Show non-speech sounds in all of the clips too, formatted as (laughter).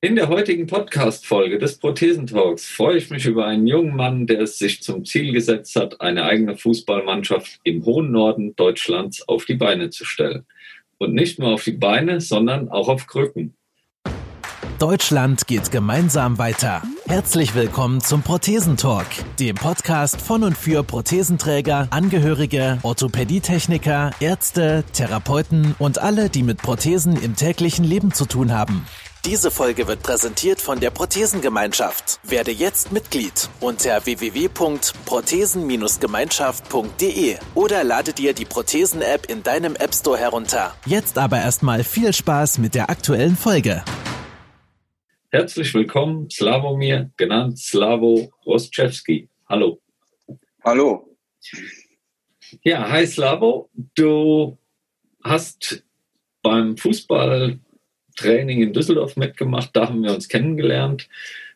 In der heutigen Podcast-Folge des Prothesentalks freue ich mich über einen jungen Mann, der es sich zum Ziel gesetzt hat, eine eigene Fußballmannschaft im hohen Norden Deutschlands auf die Beine zu stellen. Und nicht nur auf die Beine, sondern auch auf Krücken. Deutschland geht gemeinsam weiter. Herzlich willkommen zum Prothesentalk, dem Podcast von und für Prothesenträger, Angehörige, Orthopädietechniker, Ärzte, Therapeuten und alle, die mit Prothesen im täglichen Leben zu tun haben. Diese Folge wird präsentiert von der Prothesengemeinschaft. Werde jetzt Mitglied unter www.prothesen-gemeinschaft.de oder lade dir die Prothesen-App in deinem App Store herunter. Jetzt aber erstmal viel Spaß mit der aktuellen Folge. Herzlich willkommen, Slavomir, genannt Slavo Roszewski. Hallo. Hallo. Ja, hi Slavo. Du hast beim Fußball Training in Düsseldorf mitgemacht. Da haben wir uns kennengelernt,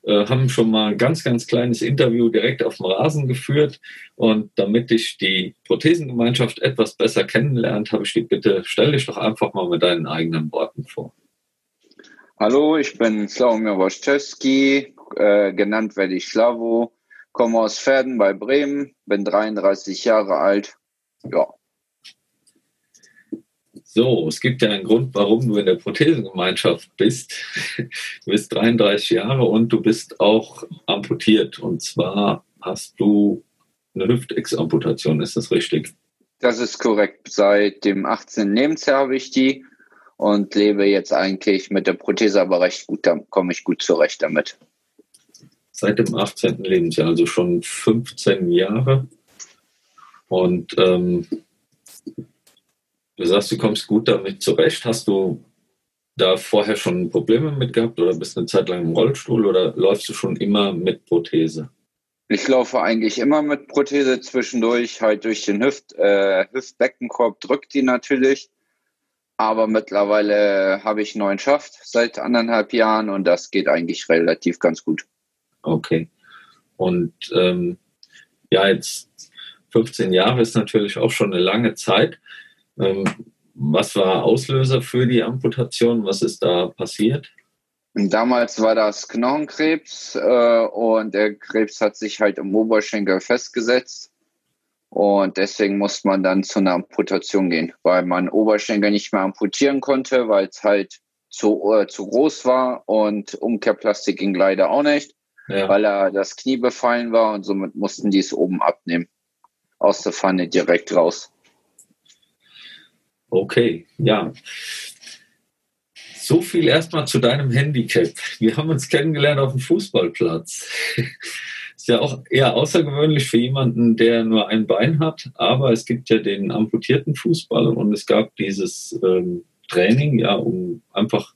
äh, haben schon mal ein ganz, ganz kleines Interview direkt auf dem Rasen geführt. Und damit ich die Prothesengemeinschaft etwas besser kennenlernt, habe ich die Bitte, stell dich doch einfach mal mit deinen eigenen Worten vor. Hallo, ich bin Slavomir Woszczewski, äh, genannt werde ich Slavo, komme aus Pferden bei Bremen, bin 33 Jahre alt. Ja, so, es gibt ja einen Grund, warum du in der Prothesengemeinschaft bist. Du bist 33 Jahre und du bist auch amputiert. Und zwar hast du eine Hüft-Ex-Amputation, ist das richtig? Das ist korrekt. Seit dem 18. Lebensjahr habe ich die und lebe jetzt eigentlich mit der Prothese aber recht gut, da komme ich gut zurecht damit. Seit dem 18. Lebensjahr, also schon 15 Jahre. Und ähm, Du sagst, du kommst gut damit zurecht. Hast du da vorher schon Probleme mit gehabt oder bist eine Zeit lang im Rollstuhl oder läufst du schon immer mit Prothese? Ich laufe eigentlich immer mit Prothese zwischendurch, halt durch den Hüft, äh, Hüftbeckenkorb drückt die natürlich. Aber mittlerweile habe ich neuen Schaft seit anderthalb Jahren und das geht eigentlich relativ ganz gut. Okay. Und ähm, ja, jetzt 15 Jahre ist natürlich auch schon eine lange Zeit. Ähm, was war Auslöser für die Amputation? Was ist da passiert? Damals war das Knochenkrebs äh, und der Krebs hat sich halt im Oberschenkel festgesetzt. Und deswegen musste man dann zu einer Amputation gehen, weil man Oberschenkel nicht mehr amputieren konnte, weil es halt zu, äh, zu groß war und Umkehrplastik ging leider auch nicht, ja. weil er das Knie befallen war und somit mussten die es oben abnehmen. Aus der Pfanne direkt raus. Okay, ja. So viel erstmal zu deinem Handicap. Wir haben uns kennengelernt auf dem Fußballplatz. (laughs) Ist ja auch eher außergewöhnlich für jemanden, der nur ein Bein hat, aber es gibt ja den amputierten Fußball und es gab dieses ähm, Training, ja, um einfach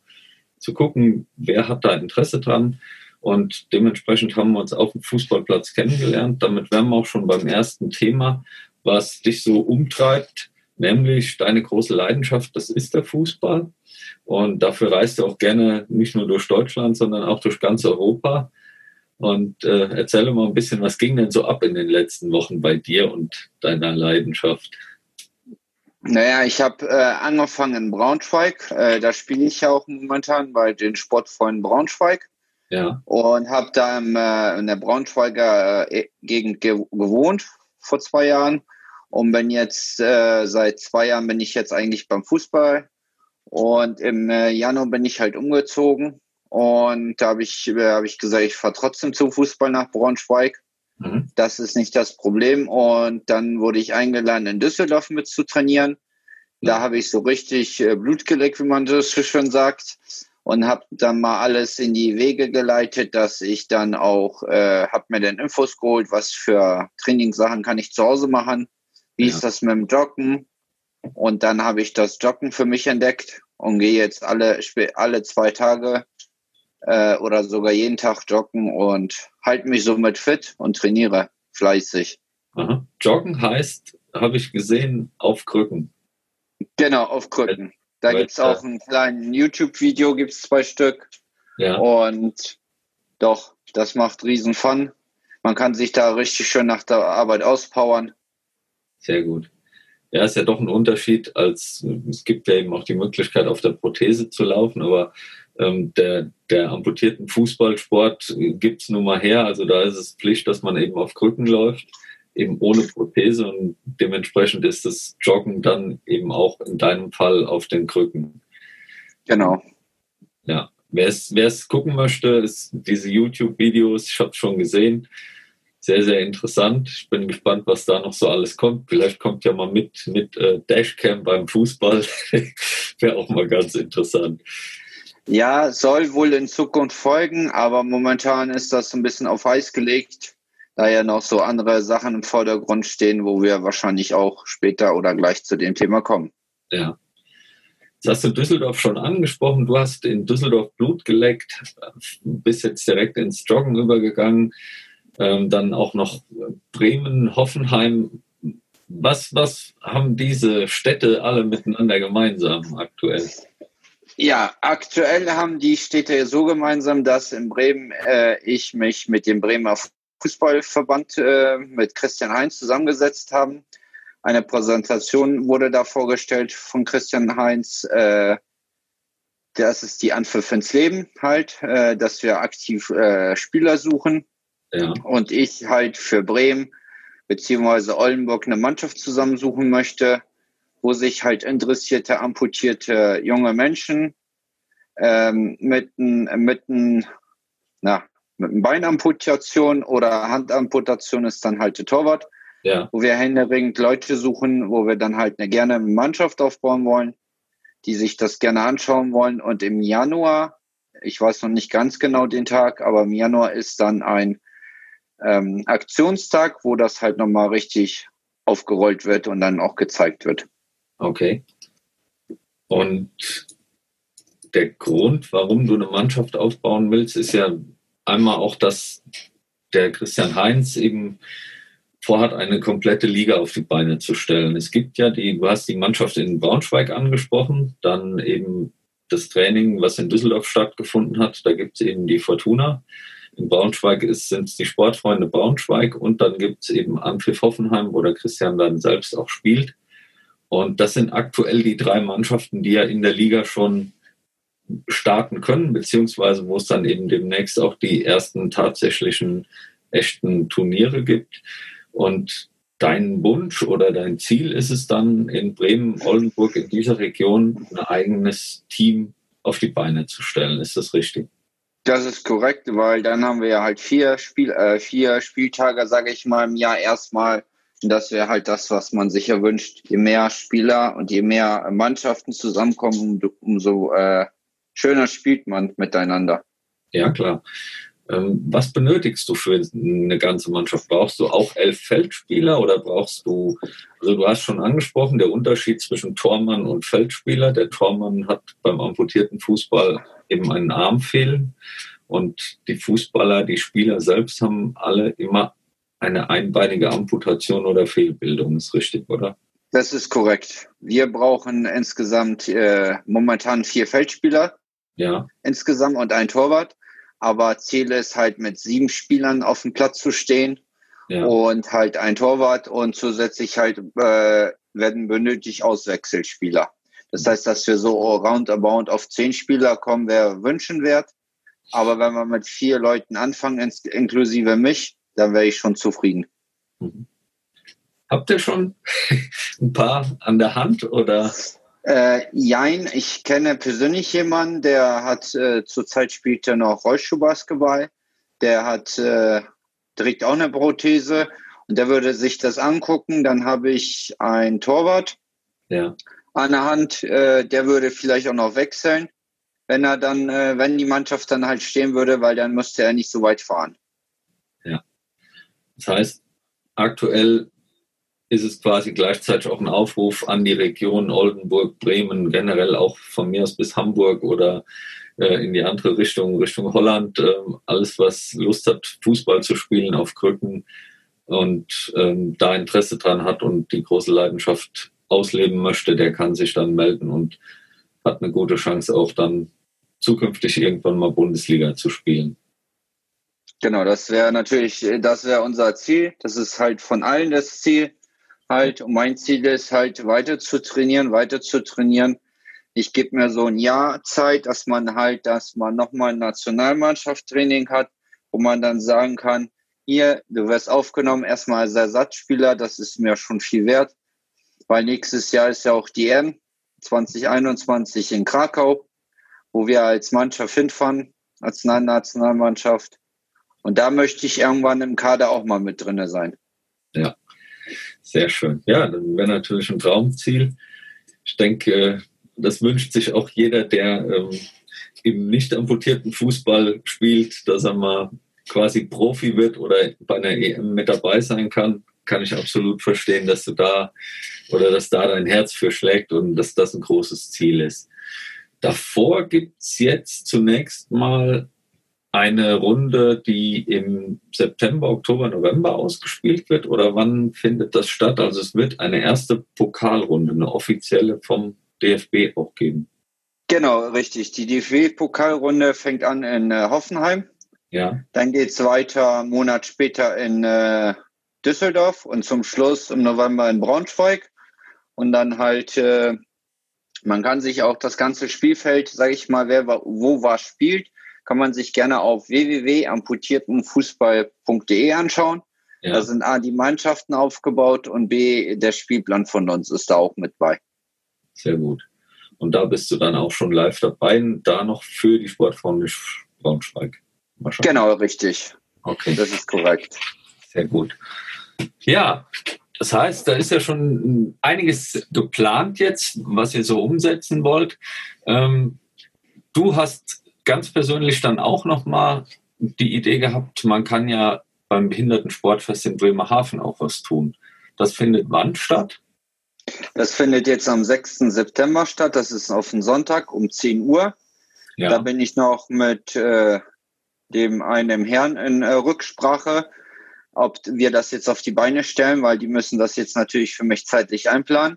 zu gucken, wer hat da Interesse dran. Und dementsprechend haben wir uns auf dem Fußballplatz kennengelernt. Damit wären wir auch schon beim ersten Thema, was dich so umtreibt nämlich deine große Leidenschaft, das ist der Fußball. Und dafür reist du auch gerne nicht nur durch Deutschland, sondern auch durch ganz Europa. Und äh, erzähle mal ein bisschen, was ging denn so ab in den letzten Wochen bei dir und deiner Leidenschaft? Naja, ich habe äh, angefangen in Braunschweig. Äh, da spiele ich ja auch momentan bei den Sportfreunden Braunschweig. Ja. Und habe da im, äh, in der Braunschweiger äh, Gegend ge gewohnt vor zwei Jahren und bin jetzt äh, seit zwei Jahren bin ich jetzt eigentlich beim Fußball. Und im äh, Januar bin ich halt umgezogen. Und da habe ich, äh, hab ich gesagt, ich fahre trotzdem zum Fußball nach Braunschweig. Mhm. Das ist nicht das Problem. Und dann wurde ich eingeladen, in Düsseldorf mit zu trainieren. Da habe ich so richtig äh, Blut geleckt, wie man das so schön sagt. Und habe dann mal alles in die Wege geleitet, dass ich dann auch, äh, habe mir dann Infos geholt, was für Trainingssachen kann ich zu Hause machen wie ja. ist das mit dem Joggen? Und dann habe ich das Joggen für mich entdeckt und gehe jetzt alle, alle zwei Tage äh, oder sogar jeden Tag joggen und halte mich somit fit und trainiere fleißig. Aha. Joggen heißt, habe ich gesehen, auf Krücken. Genau, auf Krücken. Da gibt es auch ein kleines YouTube-Video, gibt es zwei Stück. Ja. Und doch, das macht riesen Fun. Man kann sich da richtig schön nach der Arbeit auspowern. Sehr gut. Ja, ist ja doch ein Unterschied, als es gibt ja eben auch die Möglichkeit, auf der Prothese zu laufen, aber Ähm, der, der amputierten Fußballsport gibt es nun mal her. Also da ist es Pflicht, dass man eben auf Krücken läuft, eben ohne Prothese und dementsprechend ist das Joggen dann eben auch in deinem Fall auf den Krücken. Genau. Ja, wer es gucken möchte, ist diese YouTube-Videos, ich habe es schon gesehen, sehr, sehr interessant. Ich bin gespannt, was da noch so alles kommt. Vielleicht kommt ja mal mit, mit äh, Dashcam beim Fußball. (laughs) Wäre auch mal ganz interessant. Ja, soll wohl in Zukunft folgen, aber momentan ist das ein bisschen auf Eis gelegt, da ja noch so andere Sachen im Vordergrund stehen, wo wir wahrscheinlich auch später oder gleich zu dem Thema kommen. Ja. Das hast du Düsseldorf schon angesprochen. Du hast in Düsseldorf Blut geleckt, bist jetzt direkt ins Joggen übergegangen. Ähm, dann auch noch Bremen, Hoffenheim. Was, was haben diese Städte alle miteinander gemeinsam aktuell? Ja, aktuell haben die Städte so gemeinsam, dass in Bremen äh, ich mich mit dem Bremer Fußballverband äh, mit Christian Heinz zusammengesetzt habe. Eine Präsentation wurde da vorgestellt von Christian Heinz. Äh, das ist die Anpfiff ins Leben halt, äh, dass wir aktiv äh, Spieler suchen. Ja. Und ich halt für Bremen beziehungsweise Oldenburg eine Mannschaft zusammensuchen möchte, wo sich halt interessierte, amputierte junge Menschen ähm, mit, mit, na, mit einer Beinamputation oder Handamputation ist dann halt der Torwart, ja. wo wir händeringend Leute suchen, wo wir dann halt eine gerne Mannschaft aufbauen wollen, die sich das gerne anschauen wollen. Und im Januar, ich weiß noch nicht ganz genau den Tag, aber im Januar ist dann ein ähm, Aktionstag, wo das halt nochmal richtig aufgerollt wird und dann auch gezeigt wird. Okay. Und der Grund, warum du eine Mannschaft aufbauen willst, ist ja einmal auch, dass der Christian Heinz eben vorhat, eine komplette Liga auf die Beine zu stellen. Es gibt ja die, du hast die Mannschaft in Braunschweig angesprochen, dann eben das Training, was in Düsseldorf stattgefunden hat. Da gibt es eben die Fortuna. In Braunschweig sind es die Sportfreunde Braunschweig und dann gibt es eben Ampfiff Hoffenheim, wo der Christian dann selbst auch spielt. Und das sind aktuell die drei Mannschaften, die ja in der Liga schon starten können, beziehungsweise wo es dann eben demnächst auch die ersten tatsächlichen echten Turniere gibt. Und dein Wunsch oder dein Ziel ist es dann, in Bremen, Oldenburg, in dieser Region ein eigenes Team auf die Beine zu stellen. Ist das richtig? Das ist korrekt, weil dann haben wir ja halt vier, Spiel, äh, vier Spieltage, sage ich mal, im Jahr erstmal und das wäre halt das, was man sich ja wünscht. Je mehr Spieler und je mehr Mannschaften zusammenkommen, umso äh, schöner spielt man miteinander. Ja, klar. Ähm, was benötigst du für eine ganze Mannschaft? Brauchst du auch elf Feldspieler oder brauchst du, also du hast schon angesprochen, der Unterschied zwischen Tormann und Feldspieler. Der Tormann hat beim amputierten Fußball eben einen Arm fehlen und die Fußballer, die Spieler selbst haben alle immer eine einbeinige Amputation oder Fehlbildung, ist richtig, oder? Das ist korrekt. Wir brauchen insgesamt äh, momentan vier Feldspieler. Ja. Insgesamt und ein Torwart. Aber Ziel ist halt mit sieben Spielern auf dem Platz zu stehen ja. und halt ein Torwart und zusätzlich halt äh, werden benötigt Auswechselspieler. Das heißt, dass wir so roundabout auf zehn Spieler kommen, wäre wünschenwert. Aber wenn wir mit vier Leuten anfangen, inklusive mich, dann wäre ich schon zufrieden. Mhm. Habt ihr schon (laughs) ein paar an der Hand oder? Äh, jein, ich kenne persönlich jemanden, der hat äh, zurzeit spielt er noch Rollschuhbasketball. Der hat äh, trägt auch eine Prothese und der würde sich das angucken. Dann habe ich einen Torwart ja. An der Hand, äh, der würde vielleicht auch noch wechseln, wenn er dann, äh, wenn die Mannschaft dann halt stehen würde, weil dann müsste er nicht so weit fahren. Das heißt, aktuell ist es quasi gleichzeitig auch ein Aufruf an die Region Oldenburg, Bremen, generell auch von mir aus bis Hamburg oder äh, in die andere Richtung, Richtung Holland. Äh, alles, was Lust hat, Fußball zu spielen auf Krücken und ähm, da Interesse dran hat und die große Leidenschaft ausleben möchte, der kann sich dann melden und hat eine gute Chance auch dann zukünftig irgendwann mal Bundesliga zu spielen. Genau, das wäre natürlich, das wäre unser Ziel. Das ist halt von allen das Ziel. Halt, und mein Ziel ist halt weiter zu trainieren, weiter zu trainieren, ich gebe mir so ein Jahr Zeit, dass man halt, dass man nochmal ein Nationalmannschaftstraining hat, wo man dann sagen kann, hier, du wirst aufgenommen, erstmal als Ersatzspieler, das ist mir schon viel wert, weil nächstes Jahr ist ja auch die EM 2021 in Krakau, wo wir als Mannschaft hinfahren, als Nationalmannschaft. Und da möchte ich irgendwann im Kader auch mal mit drinne sein. Ja, sehr schön. Ja, das wäre natürlich ein Traumziel. Ich denke, das wünscht sich auch jeder, der ähm, im nicht amputierten Fußball spielt, dass er mal quasi Profi wird oder bei einer EM mit dabei sein kann, kann ich absolut verstehen, dass du da oder dass da dein Herz für schlägt und dass das ein großes Ziel ist. Davor gibt es jetzt zunächst mal eine Runde, die im September, Oktober, November ausgespielt wird oder wann findet das statt? Also es wird eine erste Pokalrunde, eine offizielle vom DFB auch geben. Genau, richtig. Die DFB-Pokalrunde fängt an in äh, Hoffenheim. Ja. Dann geht es weiter einen Monat später in äh, Düsseldorf und zum Schluss im November in Braunschweig. Und dann halt, äh, man kann sich auch das ganze Spielfeld, sage ich mal, wer wo was spielt, kann man sich gerne auf www.amputiertenfußball.de anschauen. Ja. Da sind A, die Mannschaften aufgebaut und B, der Spielplan von uns ist da auch mit bei. Sehr gut. Und da bist du dann auch schon live dabei, da noch für die Sportfreunde Braunschweig. Genau, richtig. Okay. Das ist korrekt. Sehr gut. Ja, das heißt, da ist ja schon einiges geplant jetzt, was ihr so umsetzen wollt. Ähm, du hast ganz persönlich dann auch nochmal die Idee gehabt, man kann ja beim Behindertensportfest in Bremerhaven auch was tun. Das findet wann statt? Das findet jetzt am 6. September statt. Das ist auf den Sonntag um 10 Uhr. Ja. Da bin ich noch mit äh, dem einem Herrn in äh, Rücksprache, ob wir das jetzt auf die Beine stellen, weil die müssen das jetzt natürlich für mich zeitlich einplanen.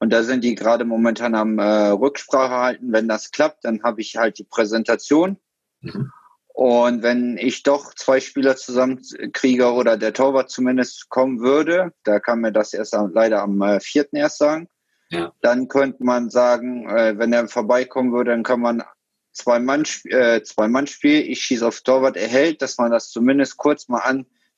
Und da sind die gerade momentan am äh, Rücksprache halten. Wenn das klappt, dann habe ich halt die Präsentation. Mhm. Und wenn ich doch zwei Spieler zusammenkriege oder der Torwart zumindest kommen würde, da kann mir das erst leider am äh, vierten erst sagen, ja. dann könnte man sagen, äh, wenn er vorbeikommen würde, dann kann man zwei Mann, äh, zwei Mann Spiel, ich schieße auf Torwart erhält, dass man das zumindest kurz mal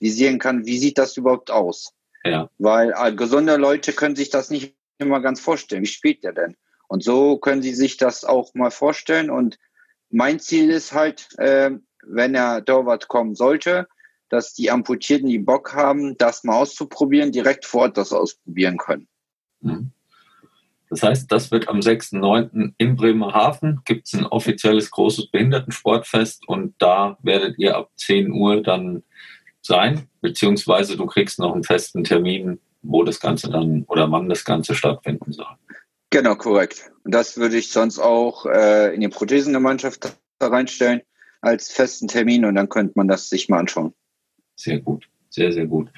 anvisieren kann, wie sieht das überhaupt aus? Ja. Weil äh, gesunde Leute können sich das nicht immer ganz vorstellen. Wie spielt der denn? Und so können sie sich das auch mal vorstellen. Und mein Ziel ist halt, äh, wenn er Torwart kommen sollte, dass die Amputierten, die Bock haben, das mal auszuprobieren, direkt vor Ort das ausprobieren können. Mhm. Das heißt, das wird am 6.9. in Bremerhaven, gibt es ein offizielles großes Behindertensportfest und da werdet ihr ab 10 Uhr dann sein, beziehungsweise du kriegst noch einen festen Termin, wo das Ganze dann oder wann das Ganze stattfinden soll. Genau, korrekt. Und das würde ich sonst auch äh, in die Prothesengemeinschaft reinstellen als festen Termin und dann könnte man das sich mal anschauen. Sehr gut, sehr, sehr gut.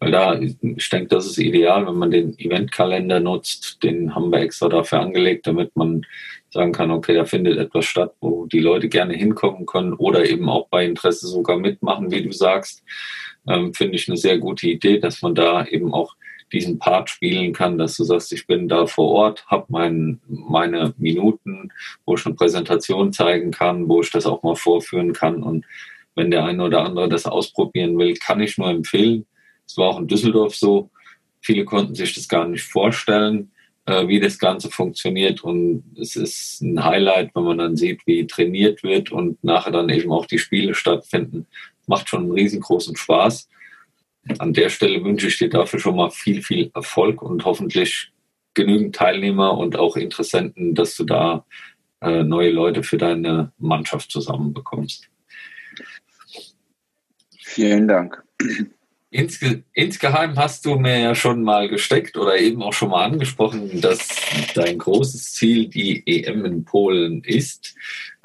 Weil da, ich denke, das ist ideal, wenn man den Eventkalender nutzt. Den haben wir extra dafür angelegt, damit man sagen kann, okay, da findet etwas statt, wo die Leute gerne hinkommen können oder eben auch bei Interesse sogar mitmachen, wie du sagst. Ähm, Finde ich eine sehr gute Idee, dass man da eben auch diesen Part spielen kann, dass du sagst, ich bin da vor Ort, habe mein, meine Minuten, wo ich eine Präsentation zeigen kann, wo ich das auch mal vorführen kann. Und wenn der eine oder andere das ausprobieren will, kann ich nur empfehlen. Es war auch in Düsseldorf so. Viele konnten sich das gar nicht vorstellen, wie das Ganze funktioniert. Und es ist ein Highlight, wenn man dann sieht, wie trainiert wird und nachher dann eben auch die Spiele stattfinden. Macht schon einen riesengroßen Spaß an der Stelle wünsche ich dir dafür schon mal viel, viel Erfolg und hoffentlich genügend Teilnehmer und auch Interessenten, dass du da äh, neue Leute für deine Mannschaft zusammenbekommst. Vielen Dank. Insge insgeheim hast du mir ja schon mal gesteckt oder eben auch schon mal angesprochen, dass dein großes Ziel die EM in Polen ist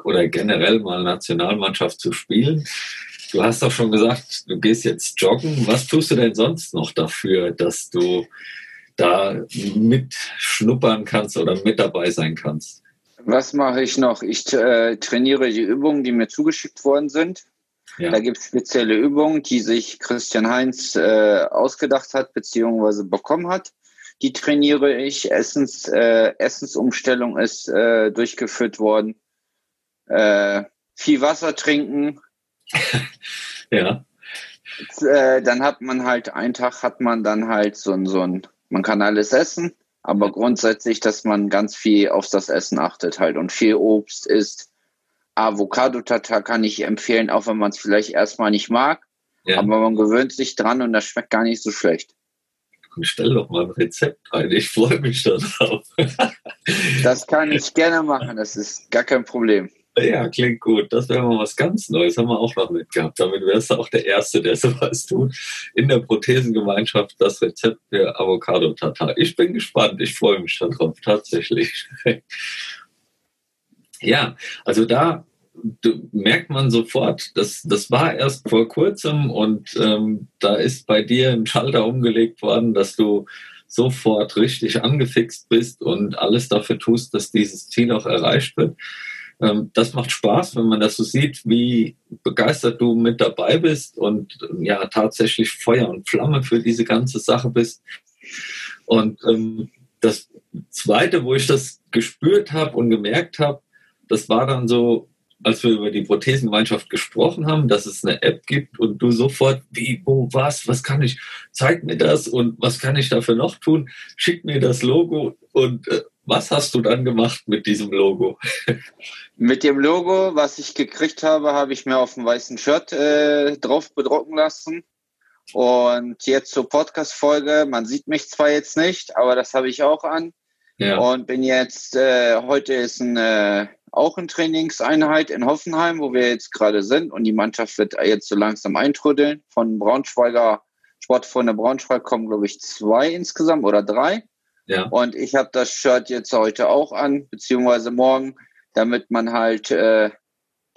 oder generell mal Nationalmannschaft zu spielen. Du hast doch schon gesagt, du gehst jetzt joggen. Was tust du denn sonst noch dafür, dass du da mitschnuppern kannst oder mit dabei sein kannst? Was mache ich noch? Ich äh, trainiere die Übungen, die mir zugeschickt worden sind. Ja. Da gibt es spezielle Übungen, die sich Christian Heinz äh, ausgedacht hat bzw. bekommen hat. die trainiere ich. Essens, äh, Essensumstellung ist äh, durchgeführt worden. Äh, viel Wasser trinken. (laughs) ja. Äh, dann hat man halt, einen Tag hat man dann halt so ein, so ein, man kann alles essen, aber grundsätzlich, dass man ganz viel auf das Essen achtet halt und viel Obst isst. Avocado-Tata kann ich empfehlen, auch wenn man es vielleicht erstmal nicht mag. Ja. Aber man gewöhnt sich dran und das schmeckt gar nicht so schlecht. Und stell doch mal ein Rezept ein. Ich freue mich darauf. (laughs) das kann ich gerne machen. Das ist gar kein Problem. Ja, klingt gut. Das wäre mal was ganz Neues. Haben wir auch noch mitgehabt. Damit wärst du auch der Erste, der sowas tut. In der Prothesengemeinschaft das Rezept für Avocado-Tatar. Ich bin gespannt. Ich freue mich darauf. Tatsächlich. Ja, also da merkt man sofort, das, das war erst vor kurzem und ähm, da ist bei dir ein Schalter umgelegt worden, dass du sofort richtig angefixt bist und alles dafür tust, dass dieses Ziel auch erreicht wird. Ähm, das macht Spaß, wenn man das so sieht, wie begeistert du mit dabei bist und ja tatsächlich Feuer und Flamme für diese ganze Sache bist. Und ähm, das Zweite, wo ich das gespürt habe und gemerkt habe, das war dann so als wir über die Prothesengemeinschaft gesprochen haben, dass es eine App gibt und du sofort, wie, wo, was, was kann ich, zeig mir das und was kann ich dafür noch tun, schick mir das Logo und äh, was hast du dann gemacht mit diesem Logo? (laughs) mit dem Logo, was ich gekriegt habe, habe ich mir auf dem weißen Shirt äh, drauf bedrucken lassen. Und jetzt zur Podcast-Folge. Man sieht mich zwar jetzt nicht, aber das habe ich auch an. Ja. Und bin jetzt, äh, heute ist ein äh, auch eine Trainingseinheit in Hoffenheim, wo wir jetzt gerade sind. Und die Mannschaft wird jetzt so langsam eintrödeln. Von Braunschweiger Sportfreunde Braunschweig kommen, glaube ich, zwei insgesamt oder drei. Ja. Und ich habe das Shirt jetzt heute auch an, beziehungsweise morgen, damit man halt äh,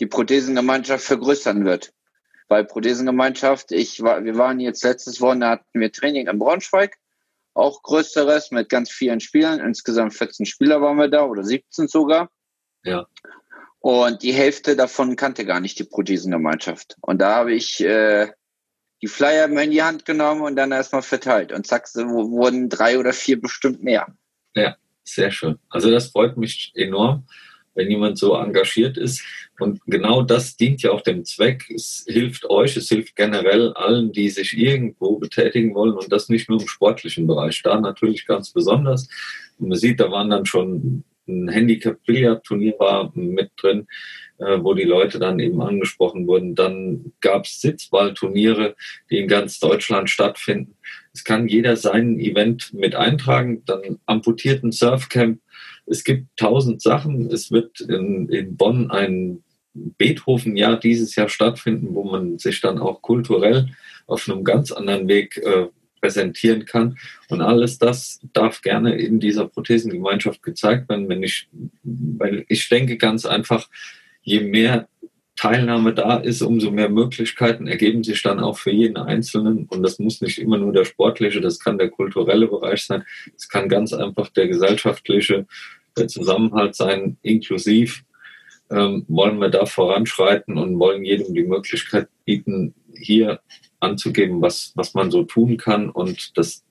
die Prothesengemeinschaft vergrößern wird. Weil Prothesengemeinschaft, ich war, wir waren jetzt letztes Wochenende hatten wir Training in Braunschweig, auch größeres mit ganz vielen Spielern. Insgesamt 14 Spieler waren wir da oder 17 sogar. Ja. Und die Hälfte davon kannte gar nicht die Prothesengemeinschaft. Und da habe ich äh, die Flyer in die Hand genommen und dann erstmal verteilt. Und zack, so wurden drei oder vier bestimmt mehr. Ja, sehr schön. Also das freut mich enorm, wenn jemand so engagiert ist. Und genau das dient ja auch dem Zweck. Es hilft euch, es hilft generell allen, die sich irgendwo betätigen wollen und das nicht nur im sportlichen Bereich. Da natürlich ganz besonders. Und man sieht, da waren dann schon ein Handicap-Billard-Turnier war mit drin, äh, wo die Leute dann eben angesprochen wurden. Dann gab es Sitzballturniere, die in ganz Deutschland stattfinden. Es kann jeder sein Event mit eintragen. Dann amputierten Surfcamp. Es gibt tausend Sachen. Es wird in, in Bonn ein Beethoven-Jahr dieses Jahr stattfinden, wo man sich dann auch kulturell auf einem ganz anderen Weg äh, präsentieren kann. Und alles das darf gerne in dieser Prothesengemeinschaft gezeigt werden, wenn ich, weil ich denke ganz einfach, je mehr Teilnahme da ist, umso mehr Möglichkeiten ergeben sich dann auch für jeden Einzelnen. Und das muss nicht immer nur der sportliche, das kann der kulturelle Bereich sein. Es kann ganz einfach der gesellschaftliche, der Zusammenhalt sein, inklusiv. Ähm, wollen wir da voranschreiten und wollen jedem die Möglichkeit bieten, hier anzugeben, was, was man so tun kann und dass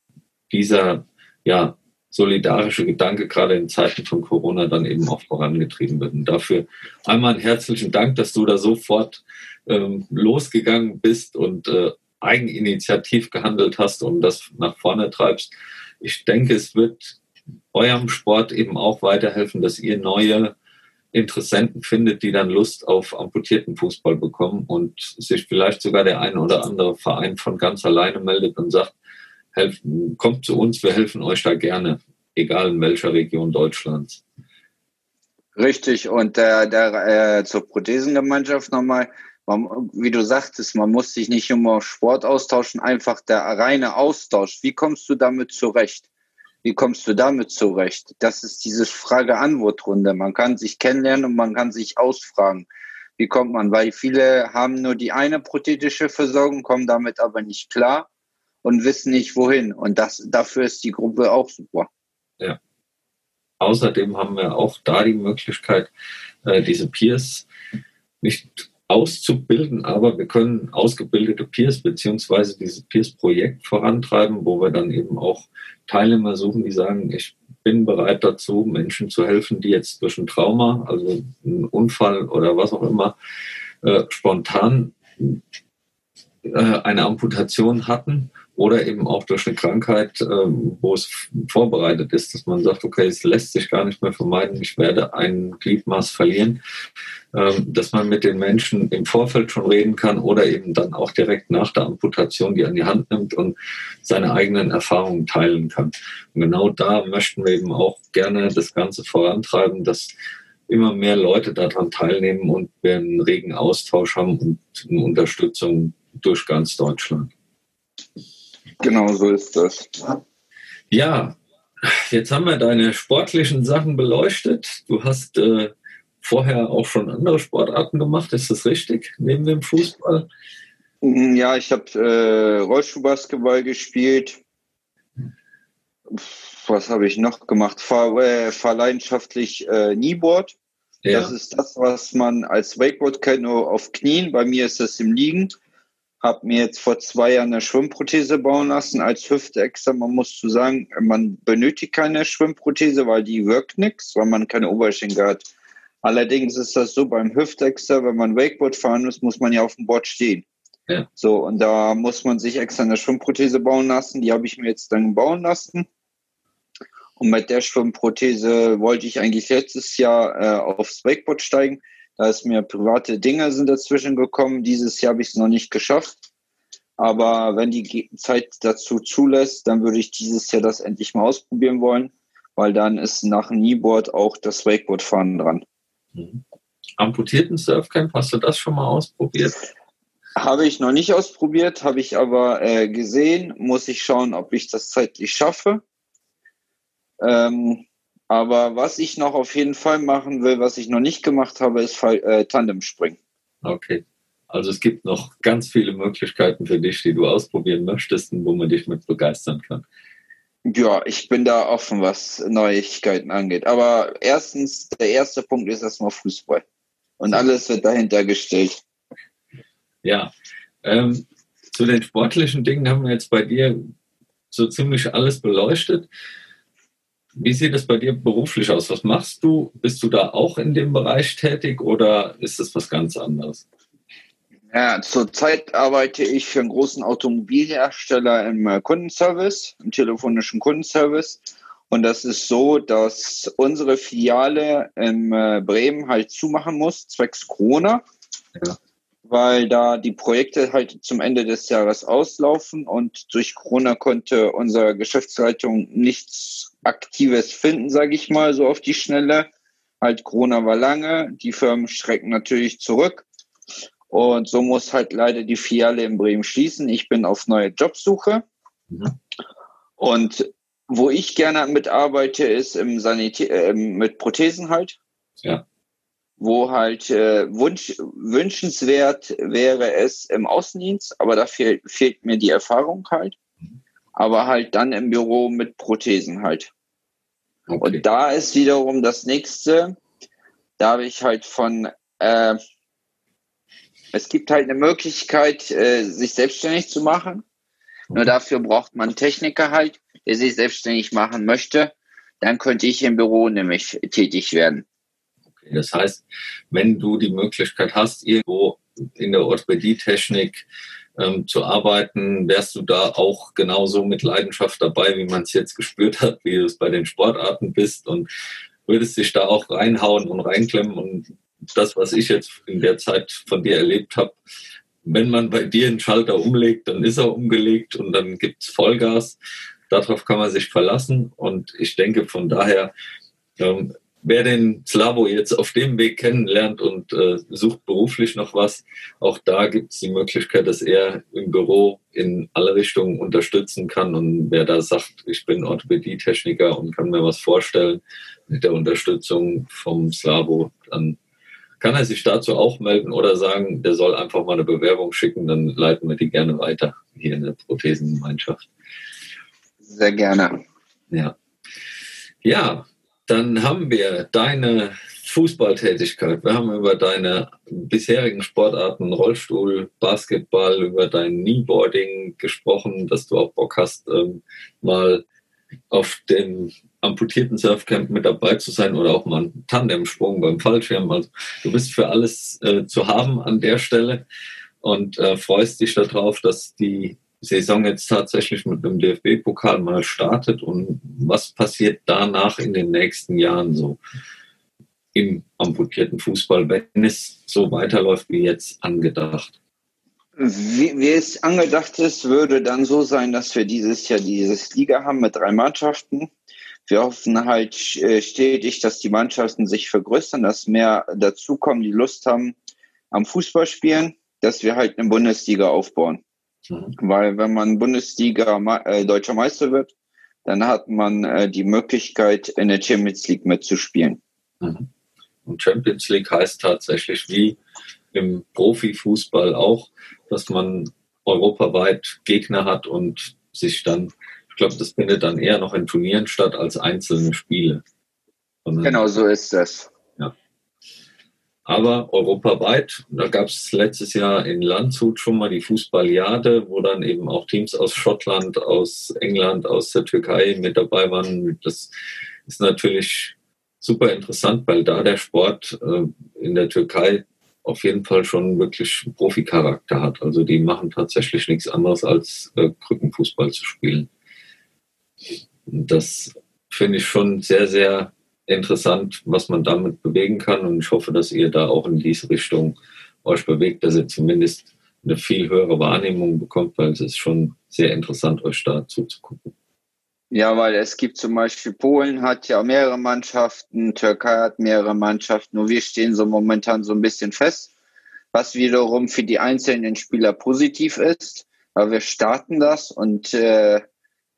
dieser ja, solidarische Gedanke gerade in Zeiten von Corona dann eben auch vorangetrieben wird. Und dafür einmal einen herzlichen Dank, dass du da sofort ähm, losgegangen bist und äh, eigeninitiativ gehandelt hast und das nach vorne treibst. Ich denke, es wird eurem Sport eben auch weiterhelfen, dass ihr neue Interessenten findet, die dann Lust auf amputierten Fußball bekommen und sich vielleicht sogar der ein oder andere Verein von ganz alleine meldet und sagt, helfen, kommt zu uns, wir helfen euch da gerne, egal in welcher Region Deutschlands. Richtig, und der, der äh, zur Prothesengemeinschaft nochmal, man, wie du sagtest, man muss sich nicht immer Sport austauschen, einfach der reine Austausch. Wie kommst du damit zurecht? Wie kommst du damit zurecht? Das ist diese Frage-Antwort-Runde. Man kann sich kennenlernen und man kann sich ausfragen. Wie kommt man? Weil viele haben nur die eine prothetische Versorgung, kommen damit aber nicht klar und wissen nicht wohin. Und das, dafür ist die Gruppe auch super. Ja. Außerdem haben wir auch da die Möglichkeit, äh, diese Peers nicht auszubilden, aber wir können ausgebildete Peers beziehungsweise dieses Peers-Projekt vorantreiben, wo wir dann eben auch Teilnehmer suchen, die sagen, ich bin bereit dazu, Menschen zu helfen, die jetzt durch ein Trauma, also einen Unfall oder was auch immer, äh, spontan äh, eine Amputation hatten oder eben auch durch eine Krankheit, äh, wo es vorbereitet ist, dass man sagt, okay, es lässt sich gar nicht mehr vermeiden, ich werde ein Gliedmaß verlieren, ähm, dass man mit den Menschen im Vorfeld schon reden kann oder eben dann auch direkt nach der Amputation die an die Hand nimmt und seine eigenen Erfahrungen teilen kann. Und genau da möchten wir eben auch gerne das Ganze vorantreiben, dass immer mehr Leute daran teilnehmen und wir einen regen Austausch haben und eine Unterstützung durch ganz Deutschland. Genau so ist das. Ja, jetzt haben wir deine sportlichen Sachen beleuchtet. Du hast äh, vorher auch schon andere Sportarten gemacht, ist das richtig, neben dem Fußball? Mm, ja, ich habe äh, Rollschuhbasketball gespielt. Was habe ich noch gemacht? Fahr, äh, fahr leidenschaftlich äh, Kneeboard. Ja. Das ist das, was man als Wakeboard kennt, nur auf Knien. Bei mir ist das im Liegen habe mir jetzt vor zwei Jahren eine Schwimmprothese bauen lassen als Hüfte extra. Man muss zu sagen, man benötigt keine Schwimmprothese, weil die wirkt nichts, weil man keine Oberschenkel hat. Allerdings ist das so beim Hüftexter, wenn man Wakeboard fahren muss, muss man ja auf dem Board stehen. Ja. So, und da muss man sich extra eine Schwimmprothese bauen lassen. Die habe ich mir jetzt dann bauen lassen. Und mit der Schwimmprothese wollte ich eigentlich letztes Jahr äh, aufs Wakeboard steigen. Da ist mir private Dinge sind dazwischen gekommen. Dieses Jahr habe ich es noch nicht geschafft. Aber wenn die Zeit dazu zulässt, dann würde ich dieses Jahr das endlich mal ausprobieren wollen, weil dann ist nach dem Kneeboard auch das Wakeboard-Fahren dran. Mhm. Amputierten Surfcamp, hast du das schon mal ausprobiert? Habe ich noch nicht ausprobiert, habe ich aber äh, gesehen. Muss ich schauen, ob ich das zeitlich schaffe. Ähm, aber was ich noch auf jeden Fall machen will, was ich noch nicht gemacht habe, ist äh, Tandemspringen. Okay. Also es gibt noch ganz viele Möglichkeiten für dich, die du ausprobieren möchtest und wo man dich mit begeistern kann. Ja, ich bin da offen, was Neuigkeiten angeht. Aber erstens, der erste Punkt ist erstmal Fußball. Und alles wird dahinter gestellt. Ja. Ähm, zu den sportlichen Dingen haben wir jetzt bei dir so ziemlich alles beleuchtet. Wie sieht es bei dir beruflich aus? Was machst du? Bist du da auch in dem Bereich tätig oder ist es was ganz anderes? Ja, zurzeit arbeite ich für einen großen Automobilhersteller im äh, Kundenservice, im telefonischen Kundenservice. Und das ist so, dass unsere Filiale in äh, Bremen halt zumachen muss, zwecks Corona. Ja. Weil da die Projekte halt zum Ende des Jahres auslaufen und durch Corona konnte unsere Geschäftsleitung nichts Aktives finden, sage ich mal, so auf die Schnelle. Halt, Corona war lange, die Firmen schrecken natürlich zurück. Und so muss halt leider die Filiale in Bremen schließen. Ich bin auf neue Jobsuche. Mhm. Und wo ich gerne mitarbeite, ist im Sanitär, äh, mit Prothesen halt. Ja. Wo halt äh, Wunsch, wünschenswert wäre es im Außendienst, aber da fehlt, fehlt mir die Erfahrung halt. Aber halt dann im Büro mit Prothesen halt. Okay. Und da ist wiederum das nächste, da habe ich halt von, äh, es gibt halt eine Möglichkeit, äh, sich selbstständig zu machen. Nur dafür braucht man Techniker halt, der sich selbstständig machen möchte. Dann könnte ich im Büro nämlich tätig werden. Okay, das heißt, wenn du die Möglichkeit hast, irgendwo in der Orthopädietechnik ähm, zu arbeiten, wärst du da auch genauso mit Leidenschaft dabei, wie man es jetzt gespürt hat, wie du es bei den Sportarten bist und würdest dich da auch reinhauen und reinklemmen und das, was ich jetzt in der Zeit von dir erlebt habe, wenn man bei dir einen Schalter umlegt, dann ist er umgelegt und dann gibt es Vollgas. Darauf kann man sich verlassen und ich denke von daher ähm, wer den Slavo jetzt auf dem Weg kennenlernt und äh, sucht beruflich noch was, auch da gibt es die Möglichkeit, dass er im Büro in alle Richtungen unterstützen kann. Und wer da sagt, ich bin Orthopädietechniker und kann mir was vorstellen mit der Unterstützung vom Slavo, dann kann er sich dazu auch melden oder sagen, der soll einfach mal eine Bewerbung schicken, dann leiten wir die gerne weiter hier in der Prothesengemeinschaft. Sehr gerne. Ja. Ja, dann haben wir deine Fußballtätigkeit. Wir haben über deine bisherigen Sportarten Rollstuhl, Basketball, über dein Kneeboarding gesprochen, dass du auch Bock hast, ähm, mal auf dem amputierten Surfcamp mit dabei zu sein oder auch mal einen Tandemsprung beim Fallschirm. Also du bist für alles äh, zu haben an der Stelle und äh, freust dich darauf, dass die Saison jetzt tatsächlich mit einem DFB-Pokal mal startet und was passiert danach in den nächsten Jahren so im amputierten Fußball, wenn es so weiterläuft wie jetzt angedacht? Wie, wie, es angedacht ist, würde dann so sein, dass wir dieses Jahr dieses Liga haben mit drei Mannschaften. Wir hoffen halt äh, stetig, dass die Mannschaften sich vergrößern, dass mehr dazukommen, die Lust haben am Fußballspielen, dass wir halt eine Bundesliga aufbauen. Mhm. Weil wenn man Bundesliga äh, deutscher Meister wird, dann hat man äh, die Möglichkeit, in der Champions League mitzuspielen. Mhm. Und Champions League heißt tatsächlich wie im Profifußball auch, dass man europaweit Gegner hat und sich dann, ich glaube, das findet dann eher noch in Turnieren statt als einzelne Spiele. genau so ist das. Aber europaweit, da gab es letztes Jahr in Landshut schon mal die Fußballjade, wo dann eben auch Teams aus Schottland, aus England, aus der Türkei mit dabei waren. Das ist natürlich super interessant, weil da der Sport äh, in der Türkei auf jeden Fall schon wirklich Profi-Charakter hat. Also die machen tatsächlich nichts anderes als äh, Krückenfußball zu spielen. Das finde ich schon sehr, sehr interessant, was man damit bewegen kann. Und ich hoffe, dass ihr da auch in diese Richtung euch bewegt, dass ihr zumindest eine viel höhere Wahrnehmung bekommt, weil es ist schon sehr interessant, euch da zuzugucken. Ja, weil es gibt zum Beispiel Polen hat ja mehrere Mannschaften, Türkei hat mehrere Mannschaften, nur wir stehen so momentan so ein bisschen fest, was wiederum für die einzelnen Spieler positiv ist. Aber wir starten das und äh,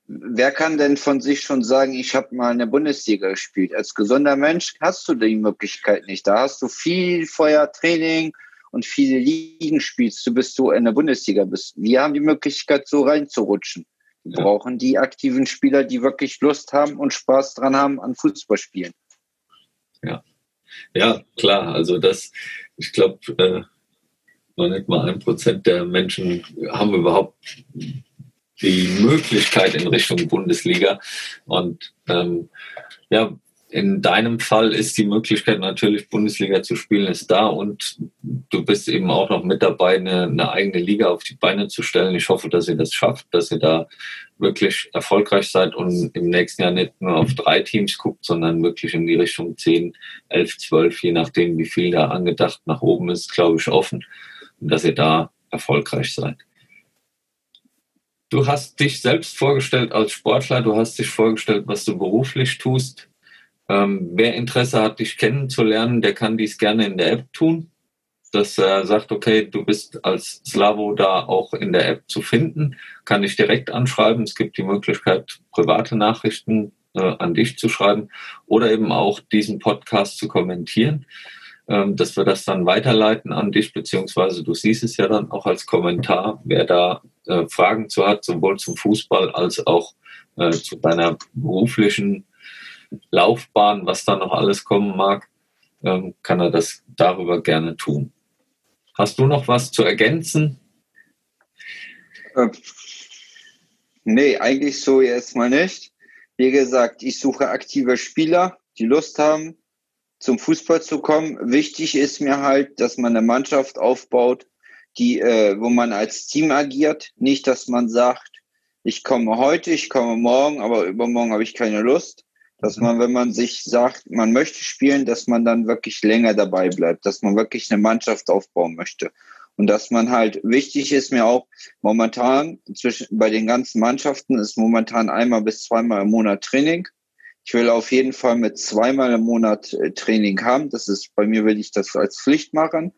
wer kann denn von sich schon sagen, ich habe mal eine Bundesliga gespielt? Als gesunder Mensch hast du die Möglichkeit nicht. Da hast du viel Feuertraining und viele Ligen spielst du, bis du in der Bundesliga bist. Wir haben die Möglichkeit, so reinzurutschen. Wir brauchen die aktiven Spieler, die wirklich Lust haben und Spaß dran haben an Fußballspielen. Ja, ja, klar. Also das, ich glaube, äh, noch nicht mal ein Prozent der Menschen haben überhaupt die Möglichkeit in Richtung Bundesliga. Und ähm, ja, in deinem Fall ist die Möglichkeit natürlich Bundesliga zu spielen, ist da und du bist eben auch noch mit dabei, eine, eine, eigene Liga auf die Beine zu stellen. Ich hoffe, dass ihr das schafft, dass ihr da wirklich erfolgreich seid und im nächsten Jahr nicht nur auf drei Teams guckt, sondern wirklich in die Richtung 10, 11, 12, je nachdem, wie viel da angedacht nach oben ist, glaube ich, offen und dass ihr da erfolgreich seid. Du hast dich selbst vorgestellt als Sportler, du hast dich vorgestellt, was du beruflich tust. Ähm, wer Interesse hat, dich kennenzulernen, der kann dies gerne in der App tun. Dass er sagt, okay, du bist als Slavo da auch in der App zu finden, kann ich direkt anschreiben. Es gibt die Möglichkeit, private Nachrichten äh, an dich zu schreiben oder eben auch diesen Podcast zu kommentieren, ähm, dass wir das dann weiterleiten an dich, beziehungsweise du siehst es ja dann auch als Kommentar, wer da äh, Fragen zu hat, sowohl zum Fußball als auch äh, zu deiner beruflichen Laufbahn, was da noch alles kommen mag, ähm, kann er das darüber gerne tun. Hast du noch was zu ergänzen? Äh, nee, eigentlich so erstmal nicht. Wie gesagt, ich suche aktive Spieler, die Lust haben, zum Fußball zu kommen. Wichtig ist mir halt, dass man eine Mannschaft aufbaut, die, äh, wo man als Team agiert. Nicht, dass man sagt, ich komme heute, ich komme morgen, aber übermorgen habe ich keine Lust, dass man, wenn man sich sagt, man möchte spielen, dass man dann wirklich länger dabei bleibt, dass man wirklich eine Mannschaft aufbauen möchte. Und dass man halt, wichtig ist mir auch, momentan, zwischen, bei den ganzen Mannschaften ist momentan einmal bis zweimal im Monat Training. Ich will auf jeden Fall mit zweimal im Monat äh, Training haben. Das ist, bei mir will ich das als Pflicht machen,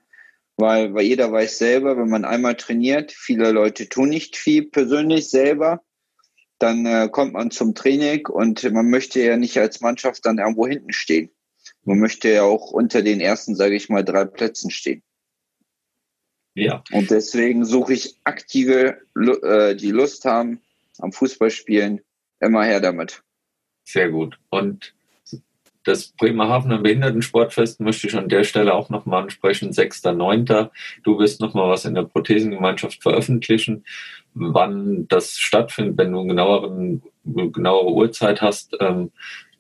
weil, weil jeder weiß selber, wenn man einmal trainiert, viele Leute tun nicht viel persönlich selber dann äh, kommt man zum Training und man möchte ja nicht als Mannschaft dann irgendwo hinten stehen. Man möchte ja auch unter den ersten, sage ich mal, drei Plätzen stehen. Ja. Und deswegen suche ich aktive, äh, die Lust haben am Fußballspielen, immer her damit. Sehr gut. Und das Bremerhavener Behindertensportfest möchte ich an der Stelle auch nochmal ansprechen. 6.9. Du wirst nochmal was in der Prothesengemeinschaft veröffentlichen. Wann das stattfindet, wenn du genaueren, genauere Uhrzeit hast, ähm,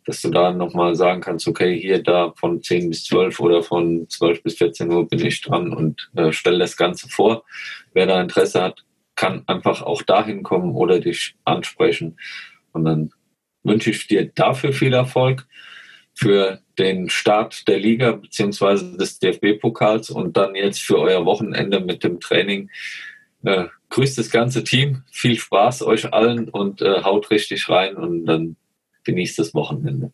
dass du da nochmal sagen kannst, okay, hier da von 10 bis 12 oder von 12 bis 14 Uhr bin ich dran und äh, stelle das Ganze vor. Wer da Interesse hat, kann einfach auch dahin kommen oder dich ansprechen. Und dann wünsche ich dir dafür viel Erfolg für den Start der Liga bzw. des DFB-Pokals und dann jetzt für euer Wochenende mit dem Training. Äh, grüßt das ganze Team, viel Spaß euch allen und äh, haut richtig rein und dann genießt das Wochenende.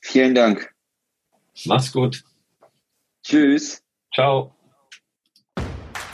Vielen Dank. Mach's gut. Tschüss. Ciao.